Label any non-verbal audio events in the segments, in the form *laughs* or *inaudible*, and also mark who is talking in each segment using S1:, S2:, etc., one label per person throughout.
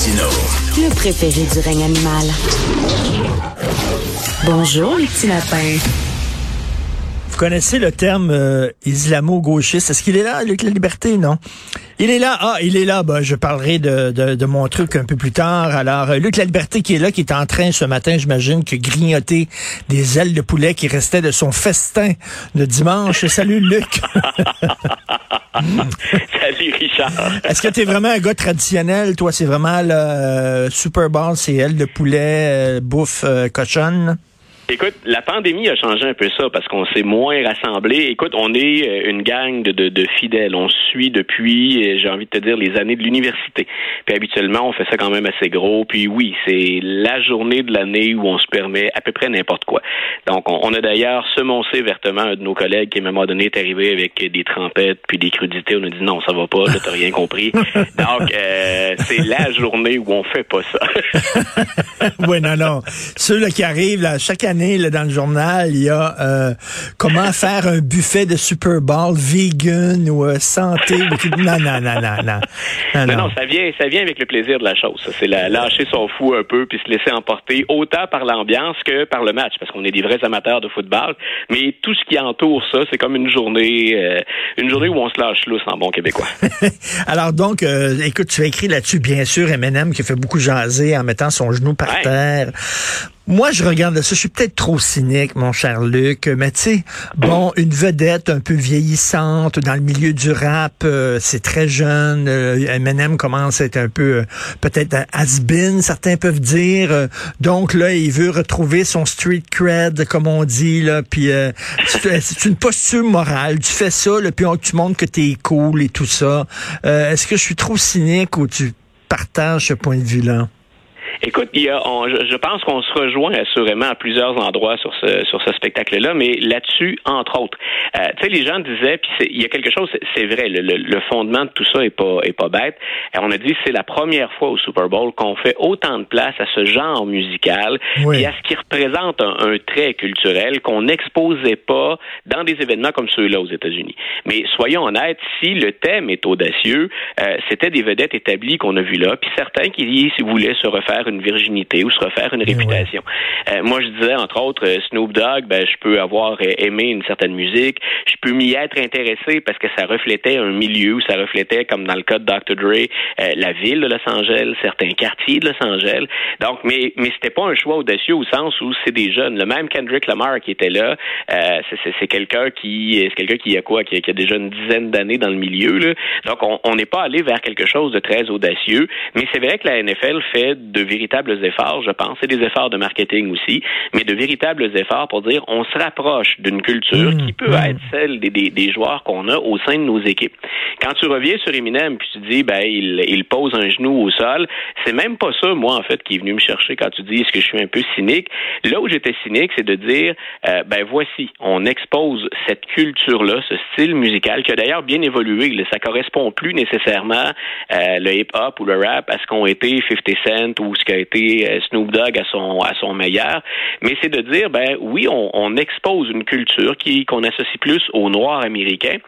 S1: Le préféré du règne animal. Bonjour, les petits lapins.
S2: Vous connaissez le terme euh, islamo-gauchiste? Est-ce qu'il est là, Luc La Liberté? Non? Il est là. Ah, il est là. Ben, je parlerai de, de, de mon truc un peu plus tard. Alors, euh, Luc La Liberté qui est là, qui est en train ce matin, j'imagine, que grignoter des ailes de poulet qui restaient de son festin de dimanche. Salut, Luc. *laughs*
S3: Salut, Richard.
S2: Est-ce que tu es vraiment un gars traditionnel? Toi, c'est vraiment le euh, Super Bowl, c'est ailes de poulet, euh, bouffe euh?
S3: Écoute, la pandémie a changé un peu ça parce qu'on s'est moins rassemblés. Écoute, on est euh, une gang de, de, de fidèles. On suit depuis, euh, j'ai envie de te dire, les années de l'université. Puis habituellement, on fait ça quand même assez gros. Puis oui, c'est la journée de l'année où on se permet à peu près n'importe quoi. Donc, on, on a d'ailleurs semoncé vertement un de nos collègues qui, à un moment donné, est arrivé avec des trempettes puis des crudités. On a dit non, ça va pas, t'as rien compris. *laughs* Donc, euh, c'est la journée où on fait pas ça. *laughs*
S2: oui, non, non. Ceux là, qui arrivent là, chaque année, Là, dans le journal, il y a euh, comment *laughs* faire un buffet de Super Bowl vegan ou euh, santé. non, non, non, non, non.
S3: Non, non. non, ça vient, ça vient avec le plaisir de la chose. C'est lâcher son fou un peu puis se laisser emporter autant par l'ambiance que par le match, parce qu'on est des vrais amateurs de football. Mais tout ce qui entoure ça, c'est comme une journée, euh, une journée où on se lâche lousse en bon québécois. *laughs*
S2: Alors donc, euh, écoute, tu as écrit là-dessus, bien sûr, Eminem qui fait beaucoup jaser en mettant son genou par
S3: Ouais.
S2: terre. Moi, je regarde ça. Je suis peut-être trop cynique, mon cher Luc, mais tu sais, bon, une vedette un peu vieillissante dans le milieu du rap, euh, c'est très jeune. Euh, Eminem commence à être un peu, euh, peut-être has-been, certains peuvent dire. Donc là, il veut retrouver son street cred, comme on dit, là. Puis euh, c'est une posture morale. Tu fais ça, là, puis on- tu montres que t'es cool et tout ça. Est-ce que je suis trop cynique ou tu partages ce point de vue-là?
S3: Écoute, il y a, on- je, je pense qu'on se rejoint assurément à plusieurs endroits sur ce sur ce spectacle-là, mais là-dessus, entre autres, euh, tu sais, les gens disaient, puis c'est- il y a quelque chose, c'est- c'est vrai, le, le- le fondement de tout ça est pas est pas bête. Euh, on a dit c'est la première fois au Super Bowl qu'on fait autant de place à ce genre musical
S2: Oui.
S3: et à ce qui représente un, un trait culturel qu'on n'exposait pas dans des événements comme ceux-là aux États-Unis. Mais soyons honnêtes, si le thème est audacieux, euh, c'était des vedettes établies qu'on a vues là, puis certains qui voulaient se refaire une virginité ou se refaire une
S2: Eh
S3: réputation. Euh, moi, je disais, entre autres, euh, Snoop Dogg, ben, je peux avoir euh, aimé une certaine musique, je peux m'y être intéressé parce que ça reflétait un milieu, ou ça reflétait, comme dans le cas de Dr. Dre, euh, la ville de Los Angeles, certains quartiers de Los Angeles. Donc, mais, mais c'était pas un choix audacieux au sens où c'est des jeunes. Le même Kendrick Lamar qui était là, euh, c'est- quelqu'un qui, c'est quelqu'un qui a quoi, qui a, qui a déjà une dizaine d'années dans le milieu. Là. Donc, on on n'est pas allé vers quelque chose de très audacieux, mais c'est vrai que la NFL fait de véritables efforts, je pense, c'est des efforts de marketing aussi, mais de véritables efforts pour dire on se rapproche d'une culture
S2: Mmh,
S3: qui peut
S2: mmh.
S3: être celle des, des, des joueurs qu'on a au sein de nos équipes. Quand tu reviens sur Eminem puis tu dis ben il, il pose un genou au sol, c'est même pas ça moi en fait qui est venu me chercher quand tu dis est-ce que je suis un peu cynique? Là où j'étais cynique, c'est de dire euh, ben voici, on expose cette culture là, ce style musical qui a d'ailleurs bien évolué. Ça correspond plus nécessairement euh, le hip-hop ou le rap à ce qu'ont été 50 Cent ou ce qu'a été euh, Snoop Dogg à son à son meilleur, mais c'est de dire ben oui, on, expose une culture qui qu'on associe plus aux Noirs américains,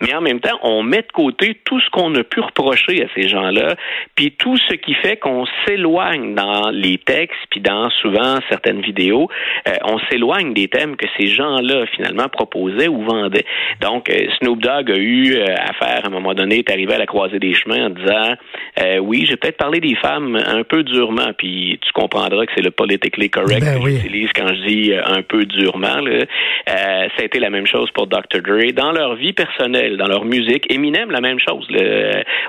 S3: mais en même temps, on met de côté tout ce qu'on a pu reprocher à ces gens-là, puis tout ce qui fait qu'on s'éloigne dans les textes, puis dans souvent certaines vidéos, euh, on s'éloigne des thèmes que ces gens-là finalement proposaient ou vendaient. Donc, euh, Snoop Dogg a eu euh, à faire à un moment donné, est arrivé à la croisée des chemins en disant, oui, j'ai peut-être parlé des femmes un peu durement, puis tu comprendras que c'est le politically correct
S2: Ben
S3: que
S2: oui.
S3: j'utilise quand je dis euh, un peu durement. Là. Euh, ça a été la même chose pour Dr. Dre. Dans leur vie personnelle, dans leur musique, Eminem, la même chose.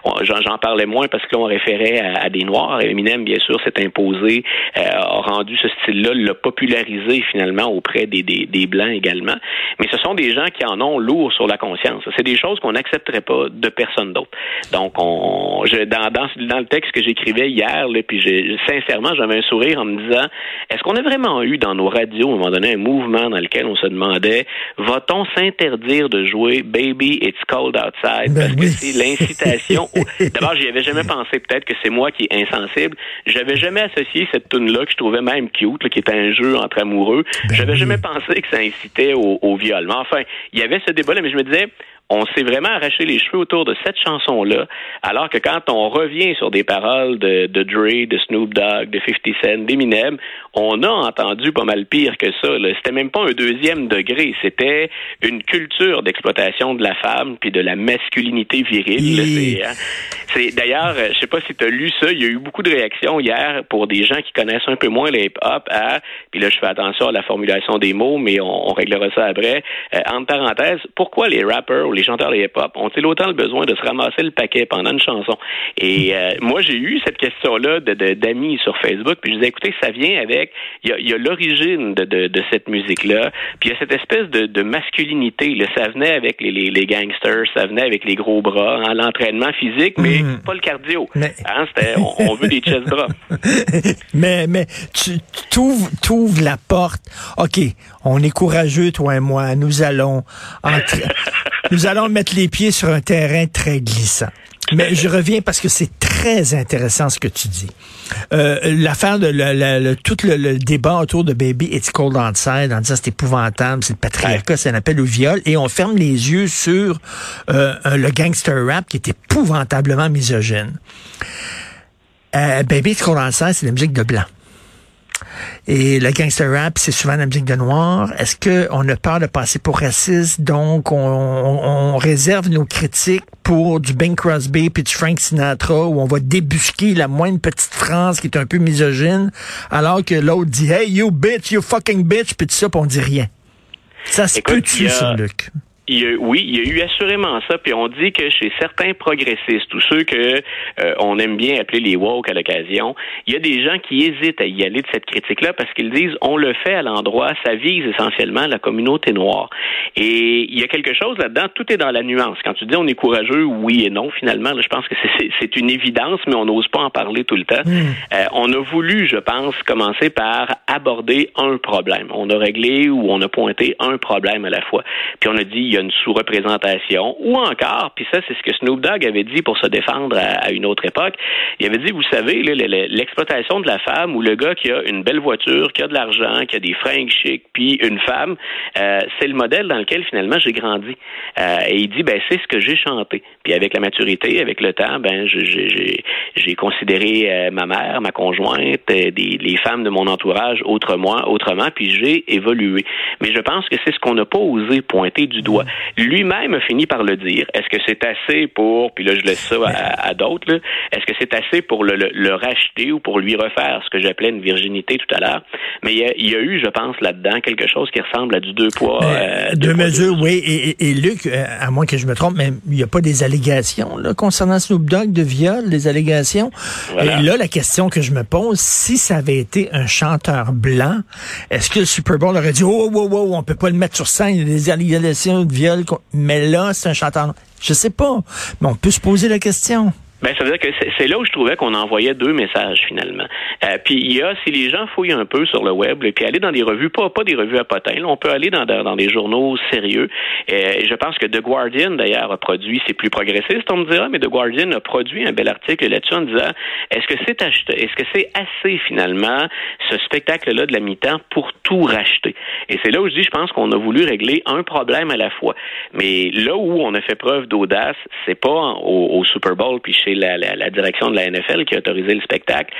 S3: On- J'en parlais moins parce que là, on référait à, à des Noirs. Eminem, bien sûr, s'est imposé, euh, a rendu ce style-là, l'a popularisé finalement auprès des, des, des Blancs également. Mais ce sont des gens qui en ont lourd sur la conscience. C'est des choses qu'on n'accepterait pas de personne d'autre. Donc, on, je, dans, dans, dans le texte que j'écrivais hier, là, puis j'ai- sincèrement, j'avais un sourire en me disant, est-ce qu'on a vraiment eu dans nos radios, à un moment donné, un mouvement dans lequel on se demandait, va-t-on s'interdire de jouer Baby It's Cold Outside?
S2: Ben
S3: parce que c'est l'incitation. au- *laughs* D'abord, j'y avais jamais pensé. Peut-être que c'est moi qui est insensible. J'avais jamais associé cette tune là que je trouvais même cute, là, qui était un jeu entre amoureux.
S2: Ben
S3: J'avais
S2: oui.
S3: jamais pensé que ça incitait au, au viol. Mais enfin, il y avait ce débat-là, mais je me disais, on s'est vraiment arraché les cheveux autour de cette chanson-là, alors que quand on revient sur des paroles de, de Dre, de Snoop Dogg, de 50 Cent, d'Eminem, on a entendu pas mal pire que ça. C'était même pas un deuxième degré, c'était une culture d'exploitation de la femme puis de la masculinité virile. Hein. C'est d'ailleurs, je sais pas si tu as lu ça, il y a eu beaucoup de réactions hier pour des gens qui connaissent un peu moins les hip-hop à, puis là je fais attention à la formulation des mots, mais on, réglera ça après. Euh, entre parenthèses, pourquoi les rappers les chanteurs de hip-hop ont-ils autant le besoin de se ramasser le paquet pendant une chanson? Et euh, moi j'ai eu cette question-là d'amis de, sur Facebook, puis je disais écoutez, ça vient avec, il y a, l'origine de, de, cette musique-là, puis il y a cette espèce de, masculinité. Là, ça venait avec les, les, gangsters, ça venait avec les gros bras, hein, l'entraînement physique, mais mm. pas le cardio. Hein, on, veut des chest bras. *laughs*
S2: mais mais tu t'ouvres la porte. OK, on est courageux, toi et moi. Nous allons *laughs* nous allons mettre les pieds sur un terrain très glissant. Mais je reviens parce que c'est très intéressant ce que tu dis. Euh, l'affaire de le, tout le, débat autour de Baby It's Cold Outside en disant c'est épouvantable, c'est le patriarcat, c'est un appel au viol, et on ferme les yeux sur euh, le gangster rap qui est épouvantablement misogyne. Euh, Baby It's Cold Outside, c'est la musique de blanc. Et le gangster rap, c'est souvent la musique de noir. Est-ce qu'on a peur de passer pour raciste, donc on, réserve nos critiques pour du Bing Crosby puis du Frank Sinatra, où on va débusquer la moindre petite France qui est un peu misogyne, alors que l'autre dit « Hey, you bitch, you fucking bitch », puis tout ça, puis on dit rien. Ça se peut-tu, ça, Luc?
S3: Oui, il y a eu assurément ça. Puis on dit que chez certains progressistes, ou ceux que euh, on aime bien appeler les woke à l'occasion, il y a des gens qui hésitent à y aller de cette critique-là parce qu'ils disent on le fait à l'endroit, ça vise essentiellement la communauté noire. Et il y a quelque chose là-dedans, tout est dans la nuance. Quand tu dis on est courageux, oui et non, finalement, je pense que c'est une évidence, mais on n'ose pas en parler tout le temps. Hmm. Euh, on a voulu, je pense, commencer par aborder un problème. On a réglé ou on a pointé un problème à la fois. Puis on a dit y a une sous-représentation, ou encore, puis ça, c'est ce que Snoop Dogg avait dit pour se défendre à, une autre époque. Il avait dit, vous savez, l'exploitation de la femme ou le gars qui a une belle voiture, qui a de l'argent, qui a des fringues chics, puis une femme, euh, c'est le modèle dans lequel finalement j'ai grandi. Euh, et il dit, ben c'est ce que j'ai chanté. Puis avec la maturité, avec le temps, ben j'ai considéré euh, ma mère, ma conjointe, des, les femmes de mon entourage autrement, autrement, puis j'ai évolué. Mais je pense que c'est ce qu'on n'a pas osé pointer du doigt. Lui-même a fini par le dire. Est-ce que c'est assez pour, puis là je laisse ça à, d'autres, est-ce que c'est assez pour le, le, racheter ou pour lui refaire ce que j'appelais une virginité tout à l'heure? Mais il y, a, eu, je pense, là-dedans quelque chose qui ressemble à du deux poids.
S2: Euh, deux, mesures, oui. Et, Luc, euh, à moins que je me trompe, mais il n'y a pas des allégations là, concernant Snoop Dogg de viol, des allégations. Et là, la question que je me pose, si ça avait été un chanteur blanc, est-ce que le Super Bowl aurait dit, oh, oh, oh, on peut pas le mettre sur scène, il y a des allégations de viol, mais là, c'est un chanteur. Je sais pas, mais on peut se poser la question.
S3: Ben, ça veut dire que c'est là où je trouvais qu'on envoyait deux messages finalement. Euh, puis il y a, si les gens fouillent un peu sur le web, et puis aller dans des revues, pas, pas des revues à potins, on peut aller dans, dans des journaux sérieux. Euh, je pense que The Guardian, d'ailleurs, a produit, c'est plus progressiste, on me dira, mais The Guardian a produit un bel article là-dessus en disant, est-ce que c'est acheté, est-ce que c'est assez finalement, ce spectacle-là de la mi-temps pour tout racheter? Et c'est là où je dis, je pense qu'on a voulu régler un problème à la fois. Mais là où on a fait preuve d'audace, c'est pas au, au Super Bowl puis c'est la, direction de la NFL qui a autorisé le spectacle.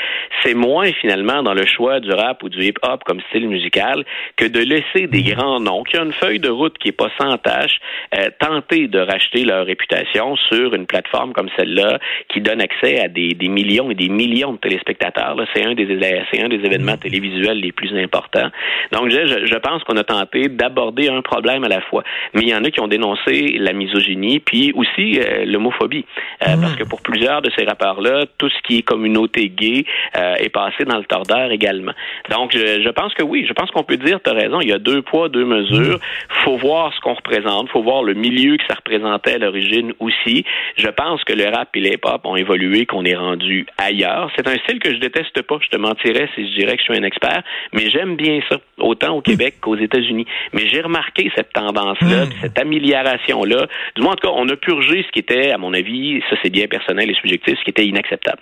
S3: C'est moins finalement dans le choix du rap ou du hip-hop comme style musical que de laisser des mhm. grands noms qui ont une feuille de route qui est pas sans tâche euh, tenter de racheter leur réputation sur une plateforme comme celle-là qui donne accès à des, millions et des millions de téléspectateurs. C'est un des c'est un des événements mhm. télévisuels les plus importants. Donc je, je pense qu'on a tenté d'aborder un problème à la fois. Mais il y en a qui ont dénoncé la misogynie puis aussi euh, l'homophobie euh, mhm. parce que pour plus plusieurs de ces rappeurs-là, tout ce qui est communauté gay euh, est passé dans le tordeur également. Donc, je, pense que oui, je pense qu'on peut dire, tu as raison, il y a deux poids, deux mesures. faut voir ce qu'on représente, faut voir le milieu que ça représentait à l'origine aussi. Je pense que le rap et l'hip-hop ont évolué, qu'on est rendu ailleurs. C'est un style que je déteste pas, je te mentirais si je dirais que je suis un expert, mais j'aime bien ça, autant au Québec qu'aux États-Unis. Mais j'ai remarqué cette tendance-là,
S2: Hmm.
S3: cette amélioration-là. Du moins, en tout cas, on a purgé ce qui était, à mon avis, ça c'est bien personnel et subjectif, ce qui était inacceptable.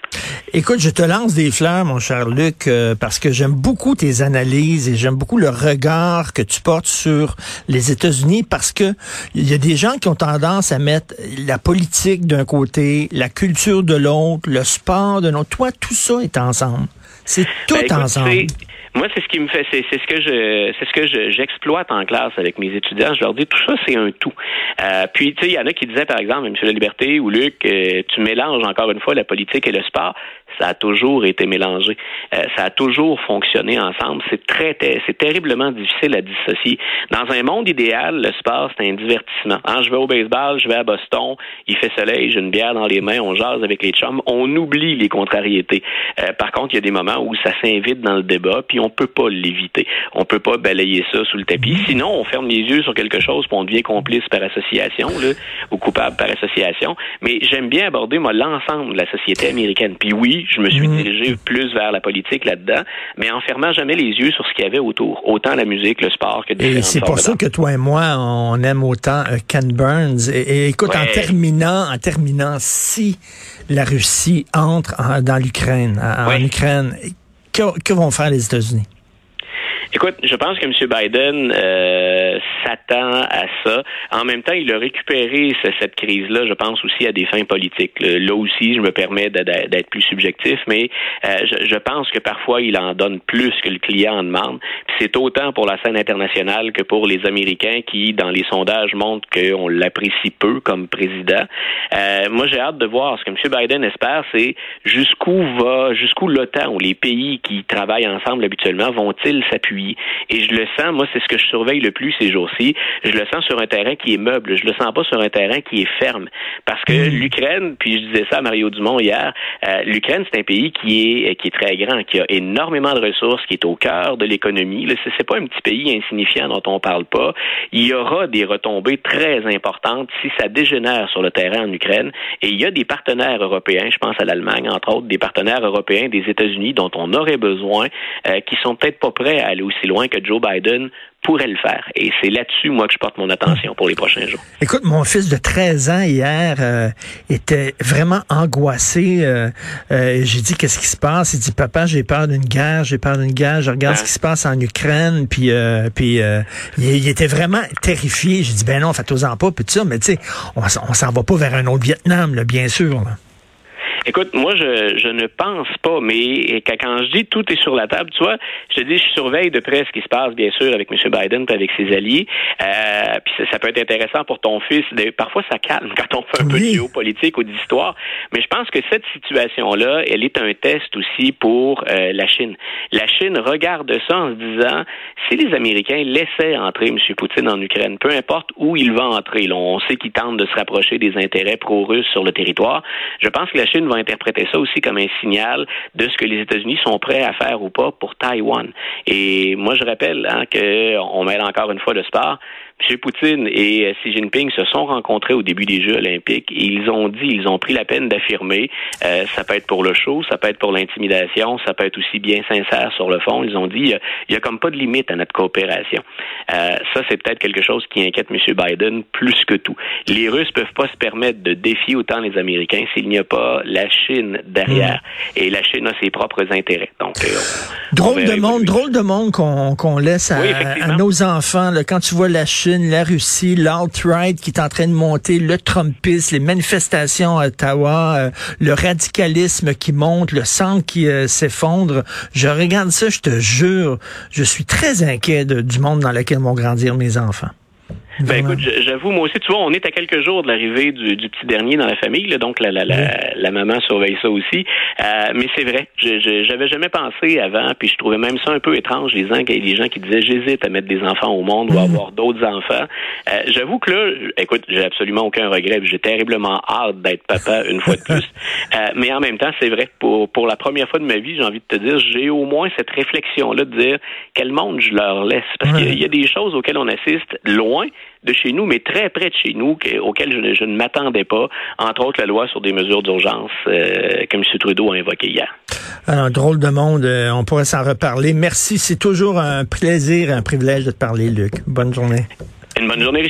S2: Écoute, je te lance des fleurs, mon cher Luc, euh, parce que j'aime beaucoup tes analyses et j'aime beaucoup le regard que tu portes sur les États-Unis parce que il y a des gens qui ont tendance à mettre la politique d'un côté, la culture de l'autre, le sport de l'autre. Toi, tout ça est ensemble. C'est tout
S3: Ben, écoute,
S2: ensemble.
S3: Moi, c'est ce qui me fait, c'est ce que je, c'est ce que je- j'exploite en classe avec mes étudiants. Je leur dis tout ça, c'est un tout. Euh, puis, tu sais, il y en a qui disaient, par exemple, M. La Liberté ou Luc, euh, tu mélanges encore une fois la politique et le sport. Ça a toujours été mélangé. Euh, ça a toujours fonctionné ensemble. C'est très, c'est terriblement difficile à dissocier. Dans un monde idéal, le sport c'est un divertissement. Hein, je vais au baseball, je vais à Boston, il fait soleil, j'ai une bière dans les mains, on jase avec les chums, on oublie les contrariétés. Euh, par contre, il y a des moments où ça s'invite dans le débat, puis on peut pas l'éviter. On peut pas balayer ça sous le tapis. Sinon, on ferme les yeux sur quelque chose, puis on devient complice par association, là, ou coupable par association. Mais j'aime bien aborder moi l'ensemble de la société américaine. Puis oui, je me suis
S2: Mhm.
S3: dirigé plus vers la politique là-dedans, mais en fermant jamais les yeux sur ce qu'il y avait autour, autant la musique, le sport que
S2: Et
S3: différentes
S2: c'est pour ça que toi et moi, on aime autant euh, Ken Burns. Et, et écoute, en terminant, en terminant, si la Russie entre en- dans l'Ukraine, en. Ukraine, que, que vont faire les États-Unis?
S3: Écoute, je pense que M. Biden euh, s'attend à ça. En même temps, il a récupéré ce- cette crise-là, je pense aussi à des fins politiques. Là, aussi, je me permets d'être plus subjectif, mais euh, je, pense que parfois, il en donne plus que le client en demande. C'est autant pour la scène internationale que pour les Américains qui, dans les sondages, montrent qu'on l'apprécie peu comme président. Euh, moi, j'ai hâte de voir ce que M. Biden espère, c'est jusqu'où va, jusqu'où l'OTAN ou les pays qui travaillent ensemble habituellement vont-ils s'appuyer. Et je le sens, moi, c'est ce que je surveille le plus ces jours-ci. Je le sens sur un terrain qui est meuble. Je le sens pas sur un terrain qui est ferme. Parce que l'Ukraine, puis je disais ça à Mario Dumont hier, euh, l'Ukraine, c'est un pays qui est, qui est très grand, qui a énormément de ressources, qui est au cœur de l'économie. Là, c'est, c'est pas un petit pays insignifiant dont on parle pas. Il y aura des retombées très importantes si ça dégénère sur le terrain en Ukraine. Et il y a des partenaires européens, je pense à l'Allemagne, entre autres, des partenaires européens des États-Unis dont on aurait besoin, euh, qui sont peut-être pas prêts à aller aussi loin que Joe Biden pourrait le faire. Et c'est là-dessus, moi, que je porte mon attention pour les prochains jours.
S2: Écoute, mon fils de 13 ans hier euh, était vraiment angoissé. Euh, euh, j'ai dit qu'est-ce qui se passe? Il dit papa, j'ai peur d'une guerre, j'ai peur d'une guerre. Je regarde ce qui se passe en Ukraine, puis euh, puis il, il était vraiment terrifié. J'ai dit ben non, faites-en pas, puis tout ça. Mais tu sais, on, s'en va pas vers un autre Vietnam, là, bien sûr. là.
S3: Écoute, moi, je, je ne pense pas, mais quand, je dis tout est sur la table, tu vois, je te dis, je surveille de près ce qui se passe, bien sûr, avec M. Biden et avec ses alliés. Euh, puis ça, ça peut être intéressant pour ton fils. Parfois, ça calme *laughs* quand on fait un peu de géopolitique ou d'histoire. Mais je pense que cette situation-là, elle est un test aussi pour euh, la Chine. La Chine regarde ça en se disant, si les Américains laissaient entrer M. Poutine en Ukraine, peu importe où il va entrer, là, on sait qu'il tente de se rapprocher des intérêts pro-russes sur le territoire. Je pense que la Chine va interpréter ça aussi comme un signal de ce que les États-Unis sont prêts à faire ou pas pour Taïwan. Et moi, je rappelle hein, qu'on mêle encore une fois le sport. M. Poutine et euh, Xi Jinping se sont rencontrés au début des Jeux olympiques et ils ont dit, ils ont pris la peine d'affirmer, euh, ça peut être pour le show, ça peut être pour l'intimidation, ça peut être aussi bien sincère sur le fond. Ils ont dit, il a, il y a comme pas de limite à notre coopération. Euh, ça, c'est peut-être quelque chose qui inquiète M. Biden plus que tout. Les Russes peuvent pas se permettre de défier autant les Américains s'il n'y a pas la Chine derrière. Et la Chine a ses propres intérêts. Donc, euh, on- on
S2: Drôle de monde, drôle de monde qu'on laisse à,
S3: Oui,
S2: à
S3: effectivement.
S2: nos enfants. là. quand tu vois la Chine, la Russie, l'alt-right qui est en train de monter, le Trumpisme, les manifestations à Ottawa, euh, le radicalisme qui monte, le centre qui euh, s'effondre, je regarde ça, je te jure, je suis très inquiet du monde dans lequel vont grandir mes enfants.
S3: Ben écoute, j'avoue, moi aussi, tu vois, on est à quelques jours de l'arrivée du, du petit dernier dans la famille, là, donc la, la, la, la maman surveille ça aussi. Euh, mais c'est vrai, j'avais jamais pensé avant, puis je trouvais même ça un peu étrange, les gens, les gens qui disaient j'hésite à mettre des enfants au monde ou à avoir d'autres enfants. Euh, j'avoue que là, écoute, j'ai absolument aucun regret, j'ai terriblement hâte d'être papa une fois de plus. *laughs* Euh, mais en même temps, c'est vrai, pour, pour la première fois de ma vie, j'ai envie de te dire, j'ai au moins cette réflexion-là de dire quel monde je leur laisse? Parce qu'il y a des choses auxquelles on assiste loin, de chez nous, mais très près de chez nous, auxquelles je, ne m'attendais pas, entre autres la loi sur des mesures d'urgence euh, que M. Trudeau a invoqué hier.
S2: Un drôle de monde, euh, on pourrait s'en reparler. Merci, c'est toujours un plaisir et un privilège de te parler, Luc. Bonne journée.
S3: Une bonne journée,